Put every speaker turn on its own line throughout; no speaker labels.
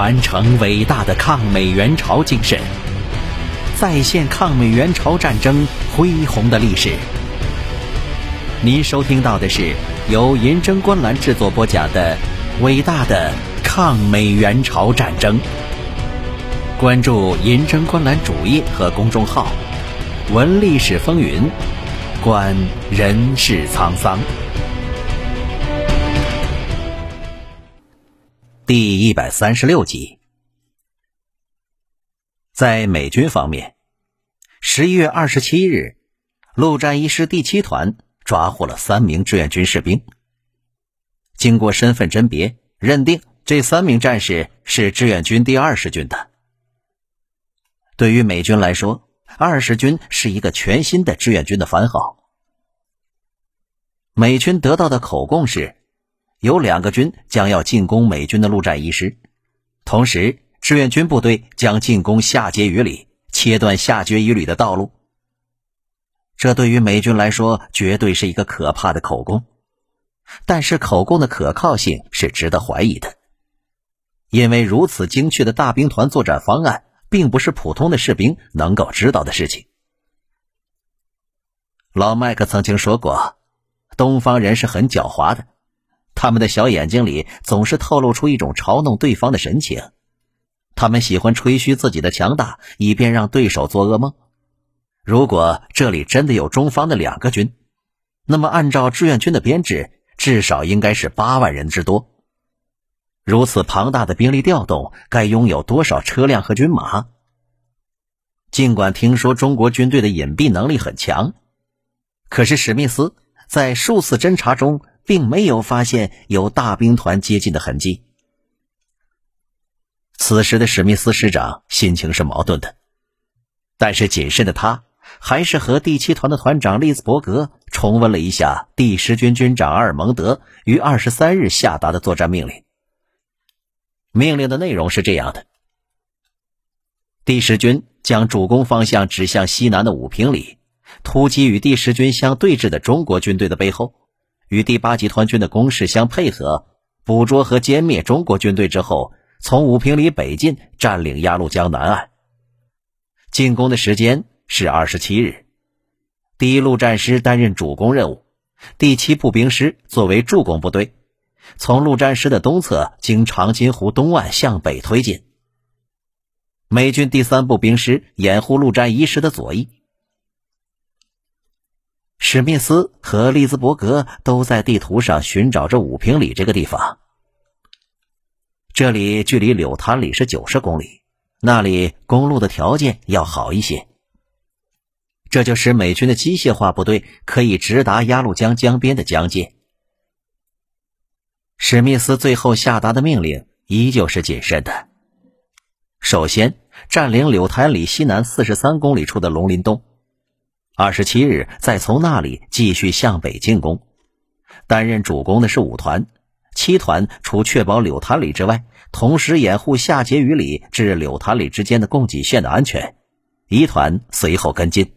传承伟大的抗美援朝精神，再现抗美援朝战争恢宏的历史。您收听到的是由银针观澜制作播讲的《伟大的抗美援朝战争》。关注银针观澜主页和公众号，闻历史风云，观人世沧桑。第一百三十六集，在美军方面，十一月二十七日，陆战一师第七团抓获了三名志愿军士兵。经过身份甄别，认定这三名战士是志愿军第二十军的。对于美军来说，二十军是一个全新的志愿军的番号。美军得到的口供是。有两个军将要进攻美军的陆战一师，同时志愿军部队将进攻下碣隅里，切断下碣隅里的道路。这对于美军来说绝对是一个可怕的口供，但是口供的可靠性是值得怀疑的，因为如此精确的大兵团作战方案，并不是普通的士兵能够知道的事情。老麦克曾经说过，东方人是很狡猾的。他们的小眼睛里总是透露出一种嘲弄对方的神情，他们喜欢吹嘘自己的强大，以便让对手做噩梦。如果这里真的有中方的两个军，那么按照志愿军的编制，至少应该是八万人之多。如此庞大的兵力调动，该拥有多少车辆和军马？尽管听说中国军队的隐蔽能力很强，可是史密斯在数次侦查中。并没有发现有大兵团接近的痕迹。此时的史密斯师长心情是矛盾的，但是谨慎的他还是和第七团的团长利兹伯格重温了一下第十军军长阿尔蒙德于二十三日下达的作战命令。命令的内容是这样的：第十军将主攻方向指向西南的五平里，突击与第十军相对峙的中国军队的背后。与第八集团军的攻势相配合，捕捉和歼灭中国军队之后，从五平里北进，占领鸭绿江南岸。进攻的时间是二十七日。第一陆战师担任主攻任务，第七步兵师作为助攻部队，从陆战师的东侧经长津湖东岸向北推进。美军第三步兵师掩护陆战一师的左翼。史密斯和利兹伯格都在地图上寻找着五平里这个地方。这里距离柳潭里是九十公里，那里公路的条件要好一些。这就使美军的机械化部队可以直达鸭绿江江边的江界。史密斯最后下达的命令依旧是谨慎的：首先占领柳潭里西南四十三公里处的龙林洞。二十七日，再从那里继续向北进攻。担任主攻的是五团，七团除确保柳潭里之外，同时掩护下碣隅里至柳潭里之间的供给线的安全。一团随后跟进。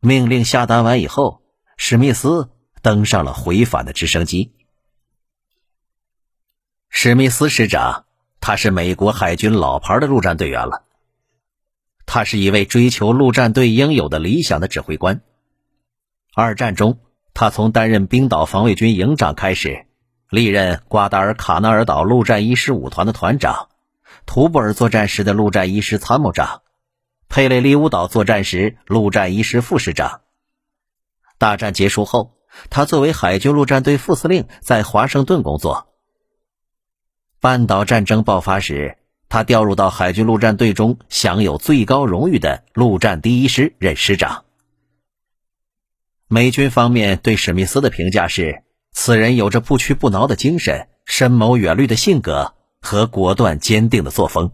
命令下达完以后，史密斯登上了回返的直升机。史密斯师长，他是美国海军老牌的陆战队员了。他是一位追求陆战队应有的理想的指挥官。二战中，他从担任冰岛防卫军营长开始，历任瓜达尔卡纳尔岛陆战一师五团的团长，图布尔作战时的陆战一师参谋长，佩雷利乌岛作战时陆战一师副师长。大战结束后，他作为海军陆战队副司令在华盛顿工作。半岛战争爆发时。他调入到海军陆战队中，享有最高荣誉的陆战第一师任师长。美军方面对史密斯的评价是：此人有着不屈不挠的精神、深谋远虑的性格和果断坚定的作风。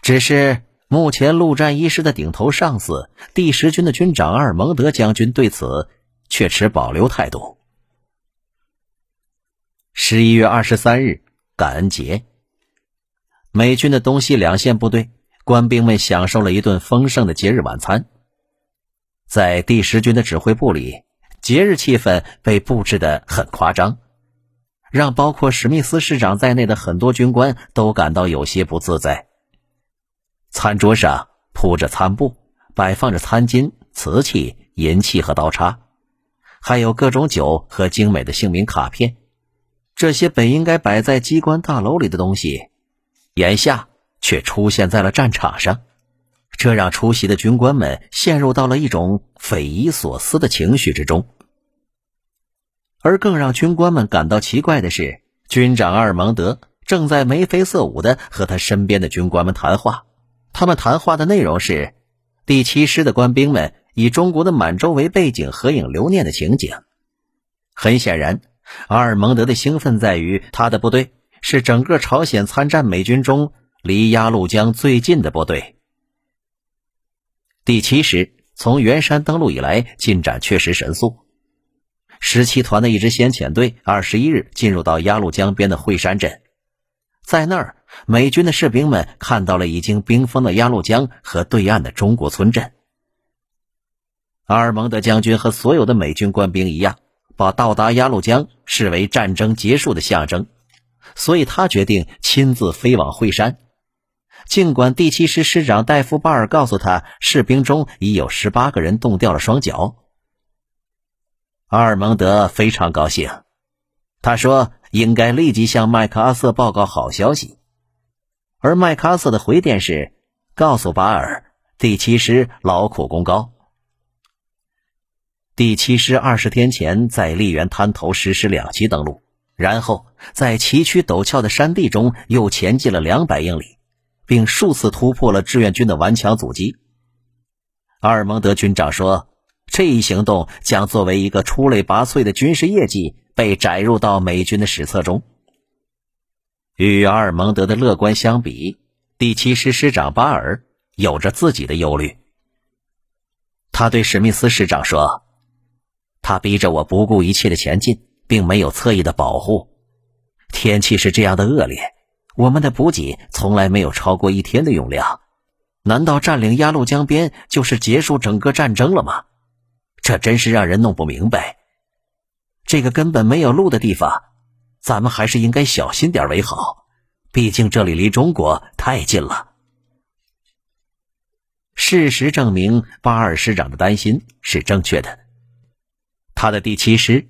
只是目前陆战一师的顶头上司第十军的军长阿尔蒙德将军对此却持保留态度。十一月二十三日，感恩节。美军的东西两线部队官兵们享受了一顿丰盛的节日晚餐。在第十军的指挥部里，节日气氛被布置的很夸张。让包括史密斯师长在内的很多军官都感到有些不自在。餐桌上铺着餐布，摆放着餐巾、瓷器、银器和刀叉，还有各种酒和精美的姓名卡片。这些本应该摆在机关大楼里的东西，眼下却出现在了战场上，这让出席的军官们陷入到了一种匪夷所思的情绪之中。而更让军官们感到奇怪的是，军长阿尔蒙德正在眉飞色舞的和他身边的军官们谈话。他们谈话的内容是，第七师的官兵们以中国的满洲为背景合影留念的情景。很显然，阿尔蒙德的兴奋在于他的部队是整个朝鲜参战美军中离鸭绿江最近的部队。第七师从元山登陆以来进展确实神速。十七团的一支先遣队二十一日进入到鸭绿江边的惠山镇，在那儿，美军的士兵们看到了已经冰封的鸭绿江和对岸的中国村镇。阿尔蒙德将军和所有的美军官兵一样，把到达鸭绿江视为战争结束的象征，所以他决定亲自飞往惠山。尽管第七师师长戴夫巴尔告诉他，士兵中已有十八个人冻掉了双脚。阿尔蒙德非常高兴，他说：“应该立即向麦克阿瑟报告好消息。”而麦克阿瑟的回电是：“告诉巴尔，第七师劳苦功高。第七师二十天前在丽园滩头实施两栖登陆，然后在崎岖陡峭的山地中又前进了两百英里，并数次突破了志愿军的顽强阻击。”阿尔蒙德军长说。这一行动将作为一个出类拔萃的军事业绩被载入到美军的史册中。与阿尔蒙德的乐观相比，第七师师长巴尔有着自己的忧虑。他对史密斯师长说：“他逼着我不顾一切的前进，并没有侧翼的保护。天气是这样的恶劣，我们的补给从来没有超过一天的用量。难道占领鸭绿江边就是结束整个战争了吗？”这真是让人弄不明白。这个根本没有路的地方，咱们还是应该小心点为好。毕竟这里离中国太近了。事实证明，巴尔师长的担心是正确的。他的第七师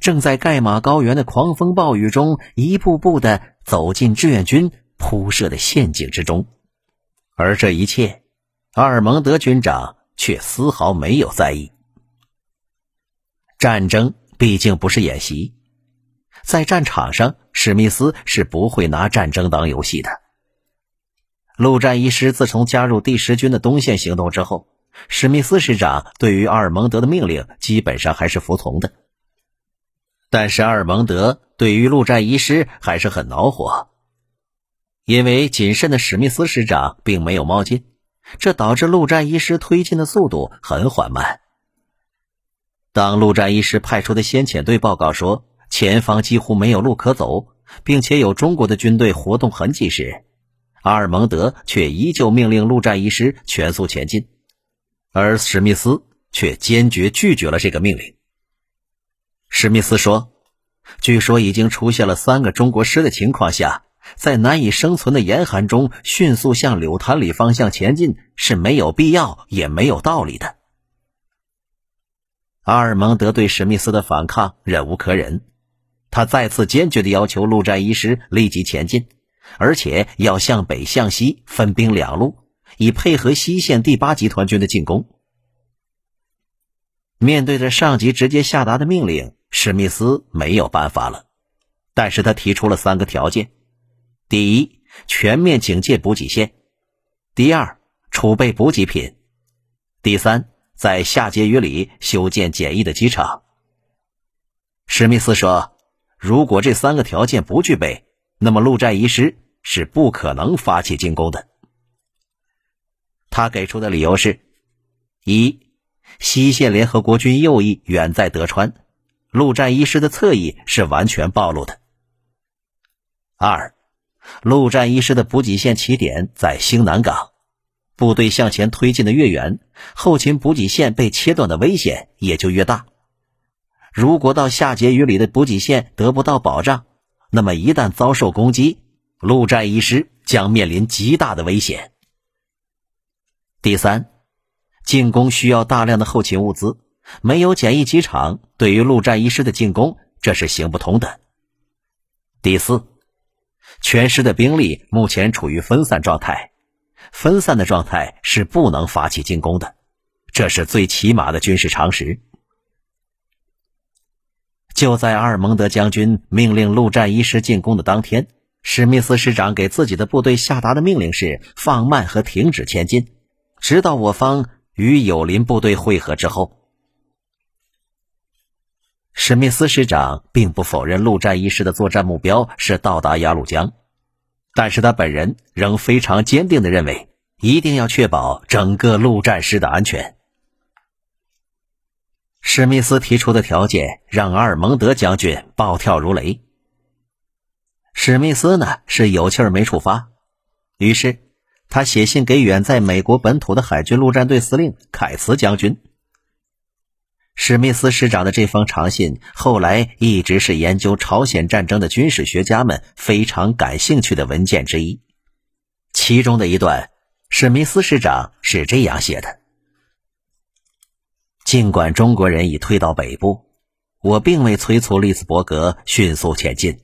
正在盖马高原的狂风暴雨中，一步步的走进志愿军铺设的陷阱之中，而这一切，阿尔蒙德军长却丝毫没有在意。战争毕竟不是演习，在战场上，史密斯是不会拿战争当游戏的。陆战一师自从加入第十军的东线行动之后，史密斯师长对于阿尔蒙德的命令基本上还是服从的。但是阿尔蒙德对于陆战一师还是很恼火，因为谨慎的史密斯师长并没有冒进，这导致陆战一师推进的速度很缓慢。当陆战一师派出的先遣队报告说前方几乎没有路可走，并且有中国的军队活动痕迹时，阿尔蒙德却依旧命令陆战一师全速前进，而史密斯却坚决拒绝了这个命令。史密斯说：“据说已经出现了三个中国师的情况下，在难以生存的严寒中迅速向柳潭里方向前进是没有必要也没有道理的。”阿尔蒙德对史密斯的反抗忍无可忍，他再次坚决地要求陆战一师立即前进，而且要向北向西分兵两路，以配合西线第八集团军的进攻。面对着上级直接下达的命令，史密斯没有办法了，但是他提出了三个条件：第一，全面警戒补给线；第二，储备补给品；第三。在夏结余里修建简易的机场。史密斯说：“如果这三个条件不具备，那么陆战一师是不可能发起进攻的。”他给出的理由是：一，西线联合国军右翼远在德川，陆战一师的侧翼是完全暴露的；二，陆战一师的补给线起点在兴南港。部队向前推进的越远，后勤补给线被切断的危险也就越大。如果到夏结余里的补给线得不到保障，那么一旦遭受攻击，陆战一师将面临极大的危险。第三，进攻需要大量的后勤物资，没有简易机场，对于陆战一师的进攻这是行不通的。第四，全师的兵力目前处于分散状态，分散的状态是不能发起进攻的，这是最起码的军事常识。就在阿尔蒙德将军命令陆战一师进攻的当天，史密斯师长给自己的部队下达的命令是放慢和停止前进。直到我方与友邻部队会合之后，史密斯师长并不否认陆战一师的作战目标是到达鸭绿江，但是他本人仍非常坚定的认为，一定要确保整个陆战师的安全。史密斯提出的条件让阿尔蒙德将军暴跳如雷。史密斯呢是有气儿没处发，于是。他写信给远在美国本土的海军陆战队司令凯茨将军。史密斯师长的这封长信，后来一直是研究朝鲜战争的军事学家们非常感兴趣的文件之一。其中的一段，史密斯师长是这样写的：“尽管中国人已退到北部，我并未催促利斯伯格迅速前进。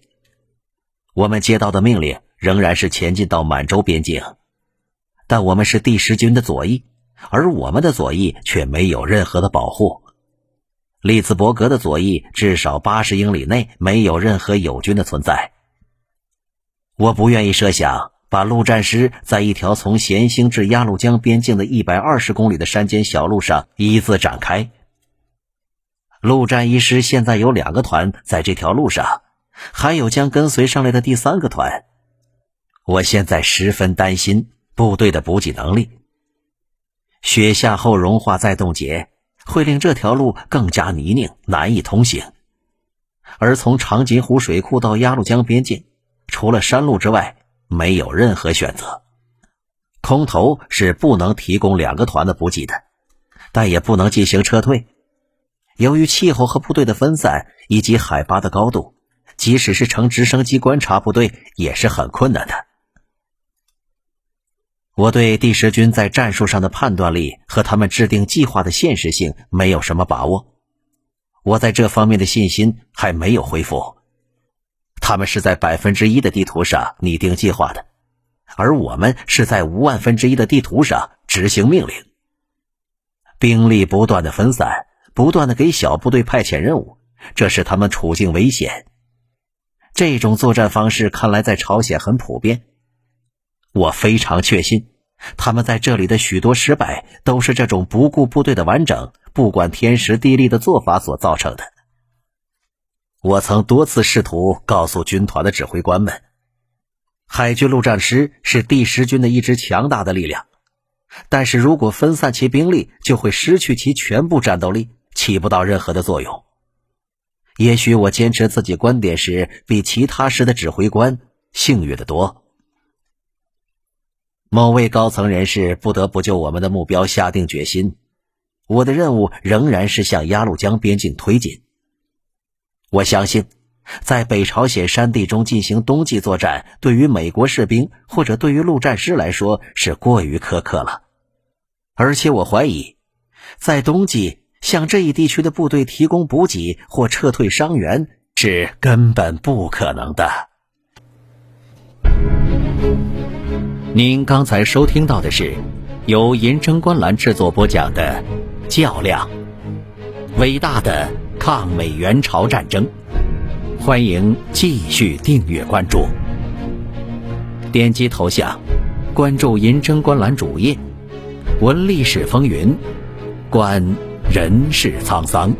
我们接到的命令仍然是前进到满洲边境。”但我们是第十军的左翼，而我们的左翼却没有任何的保护。利兹伯格的左翼至少八十英里内没有任何友军的存在。我不愿意设想把陆战师在一条从咸兴至鸭绿江边境的一百二十公里的山间小路上一字展开。陆战一师现在有两个团在这条路上，还有将跟随上来的第三个团。我现在十分担心。部队的补给能力，雪下后融化再冻结，会令这条路更加泥泞，难以通行。而从长津湖水库到鸭绿江边境，除了山路之外，没有任何选择。空投是不能提供两个团的补给的，但也不能进行撤退。由于气候和部队的分散以及海拔的高度，即使是乘直升机观察部队也是很困难的。我对第十军在战术上的判断力和他们制定计划的现实性没有什么把握，我在这方面的信心还没有恢复。他们是在百分之一的地图上拟定计划的，而我们是在五万分之一的地图上执行命令。兵力不断的分散，不断的给小部队派遣任务，这使他们处境危险。这种作战方式看来在朝鲜很普遍。我非常确信，他们在这里的许多失败都是这种不顾部队的完整、不管天时地利的做法所造成的。我曾多次试图告诉军团的指挥官们，海军陆战师是第十军的一支强大的力量，但是如果分散其兵力，就会失去其全部战斗力，起不到任何的作用。也许我坚持自己观点时，比其他师的指挥官幸运的多。某位高层人士不得不就我们的目标下定决心。我的任务仍然是向鸭绿江边境推进。我相信，在北朝鲜山地中进行冬季作战，对于美国士兵或者对于陆战师来说是过于苛刻了。而且我怀疑，在冬季向这一地区的部队提供补给或撤退伤员是根本不可能的。您刚才收听到的是由银针观澜制作播讲的《较量：伟大的抗美援朝战争》，欢迎继续订阅关注，点击头像关注银针观澜主页，闻历史风云，观人世沧桑。